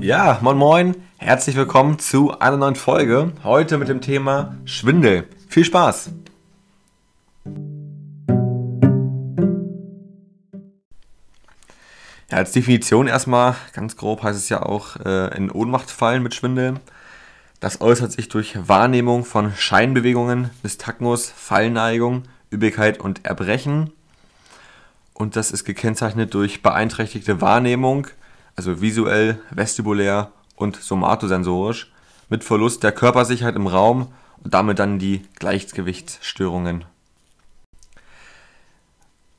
Ja, moin moin, herzlich willkommen zu einer neuen Folge. Heute mit dem Thema Schwindel. Viel Spaß! Ja, als Definition erstmal, ganz grob heißt es ja auch, äh, in Ohnmacht fallen mit Schwindel. Das äußert sich durch Wahrnehmung von Scheinbewegungen, Nystagmus, Fallneigung, Übelkeit und Erbrechen. Und das ist gekennzeichnet durch beeinträchtigte Wahrnehmung, also visuell, vestibulär und somatosensorisch, mit Verlust der Körpersicherheit im Raum und damit dann die Gleichgewichtsstörungen.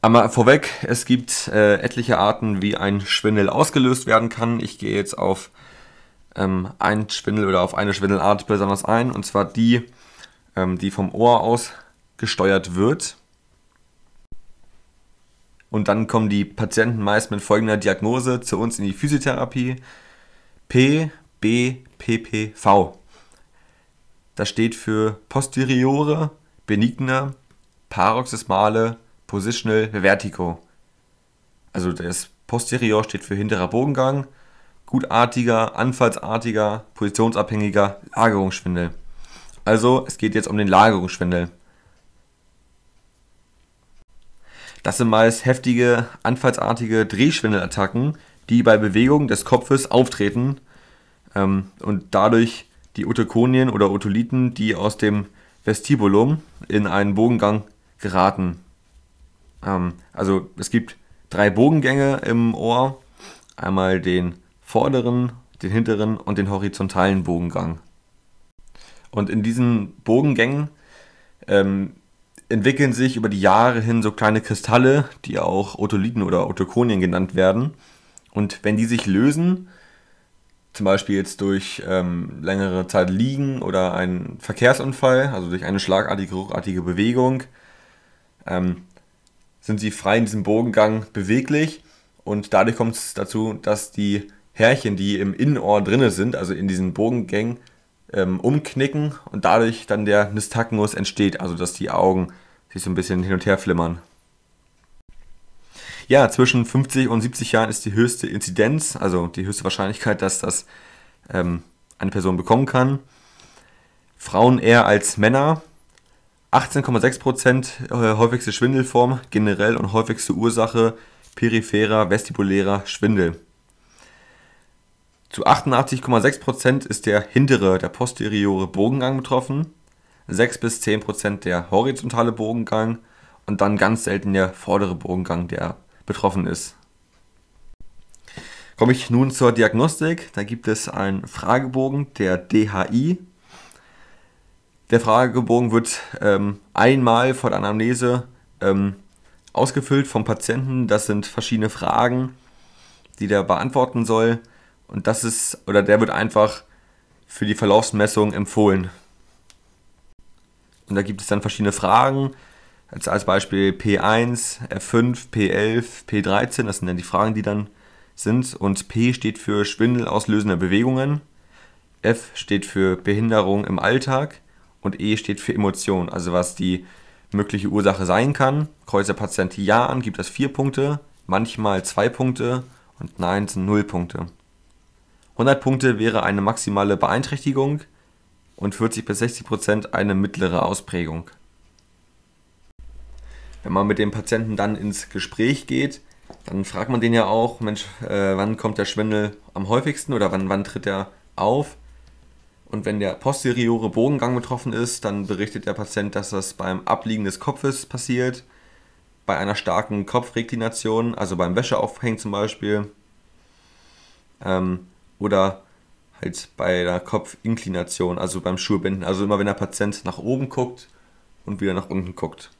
Einmal vorweg, es gibt äh, etliche Arten, wie ein Schwindel ausgelöst werden kann. Ich gehe jetzt auf ähm, einen Schwindel oder auf eine Schwindelart besonders ein, und zwar die, ähm, die vom Ohr aus gesteuert wird. Und dann kommen die Patienten meist mit folgender Diagnose zu uns in die Physiotherapie. P, B, P, P, V. Das steht für posteriore, benigne, paroxysmale, Positional Vertigo. Also das Posterior steht für hinterer Bogengang, gutartiger, anfallsartiger, positionsabhängiger Lagerungsschwindel. Also es geht jetzt um den Lagerungsschwindel. Das sind meist heftige, anfallsartige Drehschwindelattacken, die bei Bewegung des Kopfes auftreten ähm, und dadurch die Otokonien oder Otoliten, die aus dem Vestibulum in einen Bogengang geraten. Ähm, also es gibt drei Bogengänge im Ohr. Einmal den vorderen, den hinteren und den horizontalen Bogengang. Und in diesen Bogengängen ähm, entwickeln sich über die Jahre hin so kleine Kristalle, die auch Otoliten oder Otokonien genannt werden. Und wenn die sich lösen, zum Beispiel jetzt durch ähm, längere Zeit liegen oder einen Verkehrsunfall, also durch eine schlagartige, ruckartige Bewegung, ähm, sind sie frei in diesem Bogengang beweglich und dadurch kommt es dazu, dass die Härchen, die im Innenohr drinne sind, also in diesen Bogengängen, ähm, umknicken und dadurch dann der Nystagmus entsteht, also dass die Augen sich so ein bisschen hin und her flimmern. Ja, zwischen 50 und 70 Jahren ist die höchste Inzidenz, also die höchste Wahrscheinlichkeit, dass das ähm, eine Person bekommen kann. Frauen eher als Männer. 18,6% äh, häufigste Schwindelform generell und häufigste Ursache peripherer vestibulärer Schwindel. Zu 88,6% ist der hintere, der posteriore Bogengang betroffen, 6 bis 10% der horizontale Bogengang und dann ganz selten der vordere Bogengang, der betroffen ist. Komme ich nun zur Diagnostik. Da gibt es einen Fragebogen, der DHI, der Fragebogen wird ähm, einmal vor der Anamnese ähm, ausgefüllt vom Patienten. Das sind verschiedene Fragen, die der beantworten soll. Und das ist, oder der wird einfach für die Verlaufsmessung empfohlen. Und da gibt es dann verschiedene Fragen. Als, als Beispiel P1, F5, P11, P13, das sind dann die Fragen, die dann sind. Und P steht für Schwindel auslösende Bewegungen. F steht für Behinderung im Alltag und E steht für Emotion, also was die mögliche Ursache sein kann. Kreuzt der Patient Ja an, gibt das 4 Punkte, manchmal 2 Punkte und Nein sind 0 Punkte. 100 Punkte wäre eine maximale Beeinträchtigung und 40 bis 60 Prozent eine mittlere Ausprägung. Wenn man mit dem Patienten dann ins Gespräch geht, dann fragt man den ja auch, Mensch, äh, wann kommt der Schwindel am häufigsten oder wann, wann tritt er auf? Und wenn der posteriore Bogengang betroffen ist, dann berichtet der Patient, dass das beim Abliegen des Kopfes passiert, bei einer starken Kopfreklination, also beim Wäscheaufhängen zum Beispiel, ähm, oder halt bei der Kopfinklination, also beim Schulbinden, also immer wenn der Patient nach oben guckt und wieder nach unten guckt.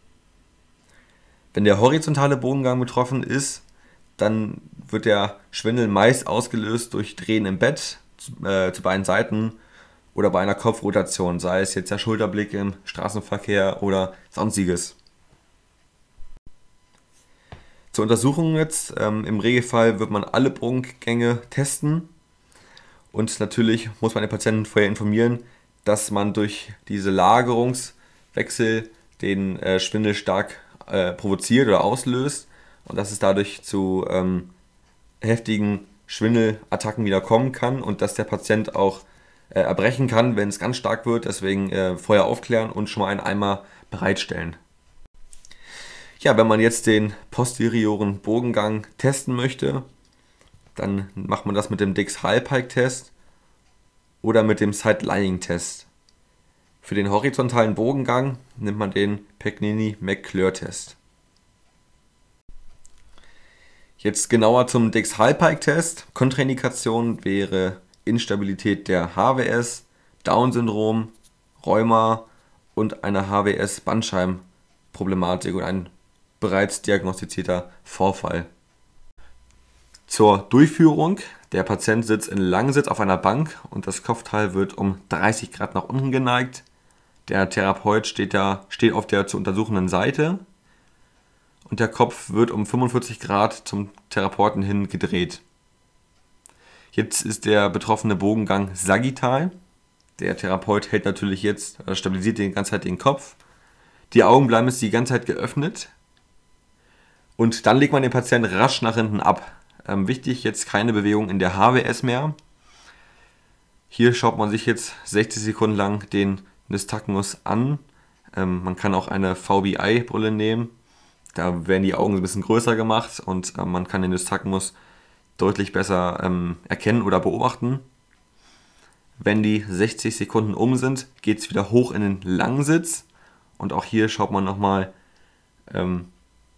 Wenn der horizontale Bogengang betroffen ist, dann wird der Schwindel meist ausgelöst durch Drehen im Bett äh, zu beiden Seiten oder bei einer Kopfrotation, sei es jetzt der Schulterblick im Straßenverkehr oder sonstiges. Zur Untersuchung jetzt, ähm, im Regelfall wird man alle Bogengänge testen und natürlich muss man den Patienten vorher informieren, dass man durch diese Lagerungswechsel den äh, Schwindel stark äh, provoziert oder auslöst und dass es dadurch zu ähm, heftigen Schwindelattacken wieder kommen kann und dass der Patient auch äh, erbrechen kann, wenn es ganz stark wird. Deswegen äh, vorher aufklären und schon mal einen Eimer bereitstellen. Ja, wenn man jetzt den posterioren Bogengang testen möchte, dann macht man das mit dem Dix Halbpike Test oder mit dem Side Lying Test. Für den horizontalen Bogengang nimmt man den Pegnini McClure Test. Jetzt genauer zum Dix Halbpike Test. Kontraindikation wäre Instabilität der HWS, Down-Syndrom, Rheuma und eine HWS-Bandscheibenproblematik und ein bereits diagnostizierter Vorfall. Zur Durchführung. Der Patient sitzt in Langsitz auf einer Bank und das Kopfteil wird um 30 Grad nach unten geneigt. Der Therapeut steht, da, steht auf der zu untersuchenden Seite und der Kopf wird um 45 Grad zum Therapeuten hin gedreht. Jetzt ist der betroffene Bogengang sagittal. Der Therapeut hält natürlich jetzt, stabilisiert die ganze Zeit den Kopf. Die Augen bleiben jetzt die ganze Zeit geöffnet. Und dann legt man den Patienten rasch nach hinten ab. Ähm, wichtig, jetzt keine Bewegung in der HWS mehr. Hier schaut man sich jetzt 60 Sekunden lang den Nystagmus an. Ähm, man kann auch eine VBI-Brille nehmen. Da werden die Augen ein bisschen größer gemacht und äh, man kann den Nystagmus deutlich besser ähm, erkennen oder beobachten. Wenn die 60 Sekunden um sind, geht es wieder hoch in den Langsitz. Und auch hier schaut man nochmal ähm,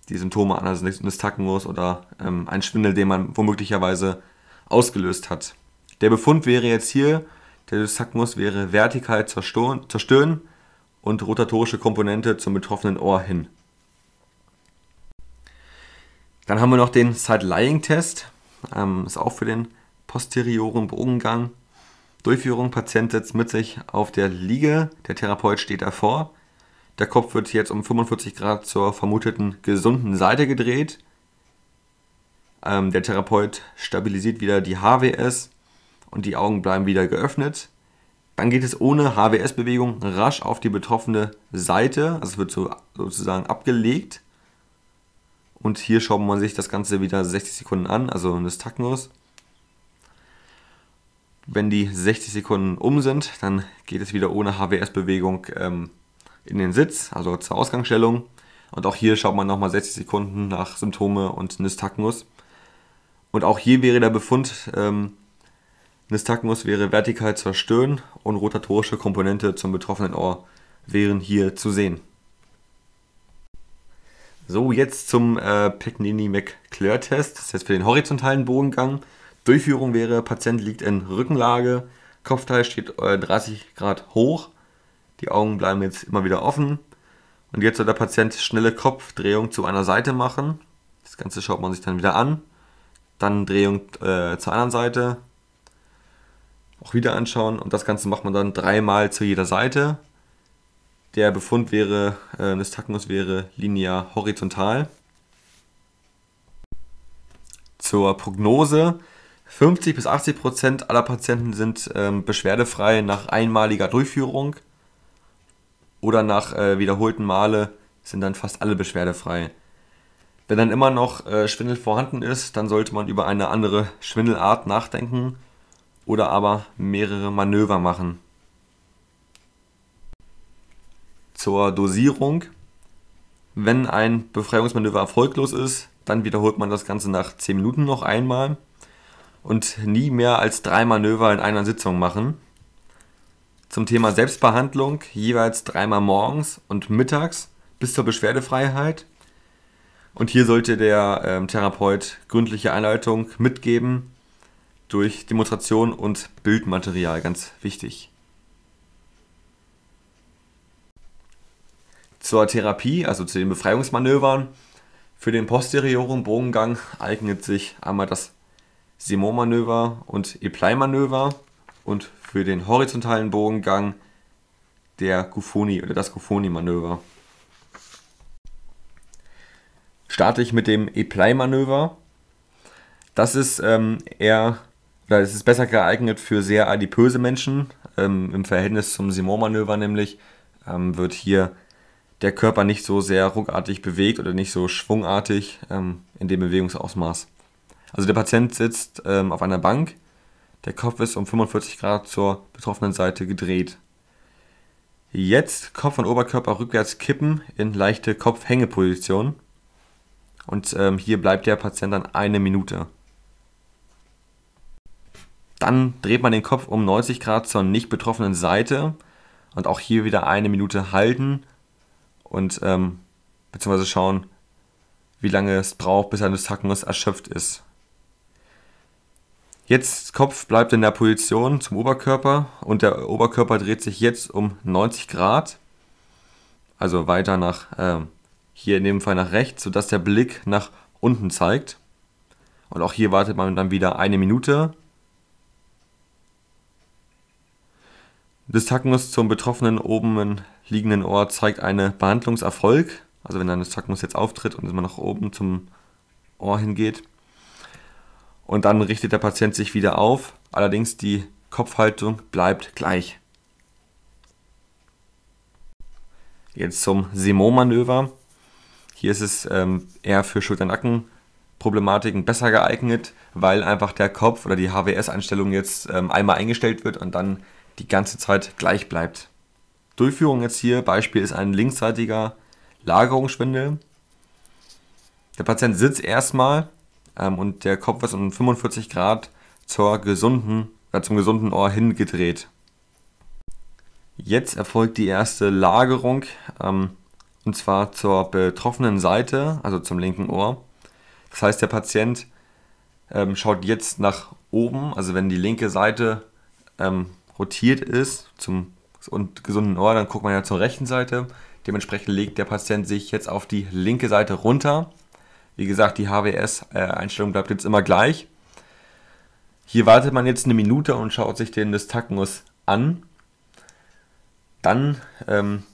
die Symptome an, also Nystagmus oder ähm, ein Schwindel, den man womöglicherweise ausgelöst hat. Der Befund wäre jetzt hier, der Nystagmus wäre vertikal zerstören und rotatorische Komponente zum betroffenen Ohr hin. Dann haben wir noch den Side-Lying-Test. Ähm, ist auch für den posterioren Bogengang. Durchführung, Patient sitzt mit sich auf der Liege, der Therapeut steht davor. Der Kopf wird jetzt um 45 Grad zur vermuteten gesunden Seite gedreht. Ähm, der Therapeut stabilisiert wieder die HWS und die Augen bleiben wieder geöffnet. Dann geht es ohne HWS-Bewegung rasch auf die betroffene Seite, also es wird so, sozusagen abgelegt. Und hier schaut man sich das Ganze wieder 60 Sekunden an, also ein Nystagmus. Wenn die 60 Sekunden um sind, dann geht es wieder ohne HWS-Bewegung ähm, in den Sitz, also zur Ausgangsstellung. Und auch hier schaut man nochmal 60 Sekunden nach Symptome und Nystagmus. Und auch hier wäre der Befund, ähm, Nystagmus wäre vertikal zerstören und rotatorische Komponente zum betroffenen Ohr wären hier zu sehen. So, jetzt zum äh, Pegnini-McClure-Test. Das ist jetzt für den horizontalen Bogengang. Durchführung wäre, Patient liegt in Rückenlage, Kopfteil steht äh, 30 Grad hoch, die Augen bleiben jetzt immer wieder offen. Und jetzt soll der Patient schnelle Kopfdrehung zu einer Seite machen. Das Ganze schaut man sich dann wieder an. Dann Drehung äh, zur anderen Seite. Auch wieder anschauen. Und das Ganze macht man dann dreimal zu jeder Seite. Der Befund wäre, äh, Nystagmus wäre linear horizontal. Zur Prognose. 50 bis 80 Prozent aller Patienten sind ähm, beschwerdefrei nach einmaliger Durchführung oder nach äh, wiederholten Male sind dann fast alle beschwerdefrei. Wenn dann immer noch äh, Schwindel vorhanden ist, dann sollte man über eine andere Schwindelart nachdenken oder aber mehrere Manöver machen zur Dosierung. Wenn ein Befreiungsmanöver erfolglos ist, dann wiederholt man das Ganze nach 10 Minuten noch einmal und nie mehr als drei Manöver in einer Sitzung machen. Zum Thema Selbstbehandlung jeweils dreimal morgens und mittags bis zur Beschwerdefreiheit. Und hier sollte der ähm, Therapeut gründliche Einleitung mitgeben durch Demonstration und Bildmaterial, ganz wichtig. Zur Therapie, also zu den Befreiungsmanövern, für den posterioren Bogengang eignet sich einmal das Simon-Manöver und Eplei-Manöver und für den horizontalen Bogengang der Gufoni oder das Gufoni-Manöver. Starte ich mit dem Eplei-Manöver. Das ist ähm, eher, oder es ist besser geeignet für sehr adipöse Menschen. Ähm, Im Verhältnis zum Simon-Manöver nämlich ähm, wird hier der Körper nicht so sehr ruckartig bewegt oder nicht so schwungartig ähm, in dem Bewegungsausmaß. Also der Patient sitzt ähm, auf einer Bank, der Kopf ist um 45 Grad zur betroffenen Seite gedreht. Jetzt Kopf und Oberkörper rückwärts kippen in leichte Kopfhängeposition. Und ähm, hier bleibt der Patient dann eine Minute. Dann dreht man den Kopf um 90 Grad zur nicht betroffenen Seite und auch hier wieder eine Minute halten und ähm, beziehungsweise schauen, wie lange es braucht, bis ein Nystagmus erschöpft ist. Jetzt Kopf bleibt in der Position zum Oberkörper und der Oberkörper dreht sich jetzt um 90 Grad, also weiter nach äh, hier in dem Fall nach rechts, sodass der Blick nach unten zeigt. Und auch hier wartet man dann wieder eine Minute. Nystagmus zum betroffenen oben liegenden Ohr zeigt einen Behandlungserfolg. Also wenn ein Nystagmus jetzt auftritt und immer nach oben zum Ohr hingeht. Und dann richtet der Patient sich wieder auf. Allerdings die Kopfhaltung bleibt gleich. Jetzt zum Simon-Manöver. Hier ist es ähm, eher für Schulter-Nacken-Problematiken besser geeignet, weil einfach der Kopf oder die HWS-Einstellung jetzt ähm, einmal eingestellt wird und dann die ganze Zeit gleich bleibt. Durchführung jetzt hier, Beispiel ist ein linksseitiger Lagerungsschwindel. Der Patient sitzt erstmal ähm, und der Kopf ist um 45 Grad zur gesunden, äh, zum gesunden Ohr hingedreht. Jetzt erfolgt die erste Lagerung ähm, und zwar zur betroffenen Seite, also zum linken Ohr. Das heißt, der Patient ähm, schaut jetzt nach oben, also wenn die linke Seite ähm, rotiert ist zum und gesunden Ohr, dann guckt man ja zur rechten Seite. Dementsprechend legt der Patient sich jetzt auf die linke Seite runter wie gesagt, die HWS-Einstellung bleibt jetzt immer gleich. Hier wartet man jetzt eine Minute und schaut sich den Nystagmus an. Dann ähm,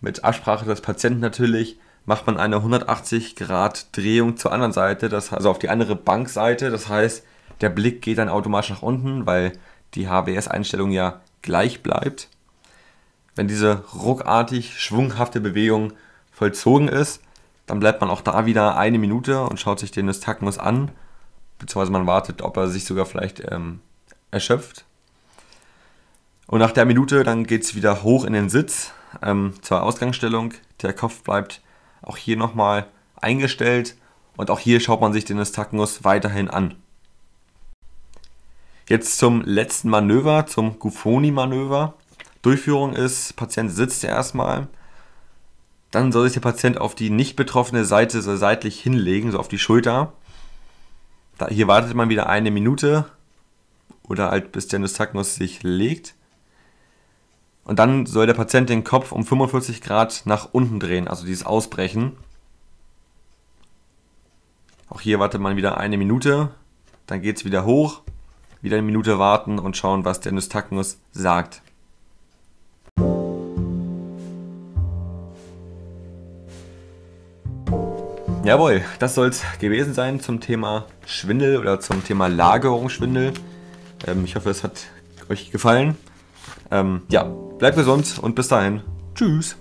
mit Absprache des Patienten natürlich macht man eine 180 Grad Drehung zur anderen Seite, das, also auf die andere Bankseite. Das heißt, der Blick geht dann automatisch nach unten, weil die HWS-Einstellung ja gleich bleibt. Wenn diese ruckartig schwunghafte Bewegung vollzogen ist, dann bleibt man auch da wieder eine Minute und schaut sich den Nystagmus an, beziehungsweise man wartet, ob er sich sogar vielleicht ähm, erschöpft. Und nach der Minute dann geht es wieder hoch in den Sitz ähm, zur Ausgangsstellung. Der Kopf bleibt auch hier nochmal eingestellt und auch hier schaut man sich den Nystagmus weiterhin an. Jetzt zum letzten Manöver, zum Gufoni-Manöver. Durchführung ist, Patient sitzt erstmal, dann soll sich der Patient auf die nicht betroffene Seite so seitlich hinlegen, so auf die Schulter. Da, hier wartet man wieder eine Minute oder halt bis der Nystagmus sich legt. Und dann soll der Patient den Kopf um 45 Grad nach unten drehen, also dieses Ausbrechen. Auch hier wartet man wieder eine Minute, dann geht es wieder hoch, wieder eine Minute warten und schauen, was der Nystagmus sagt. Jawohl, das soll es gewesen sein zum Thema Schwindel oder zum Thema Lagerungsschwindel. Ähm, ich hoffe, es hat euch gefallen. Ähm, ja, bleibt gesund und bis dahin. Tschüss.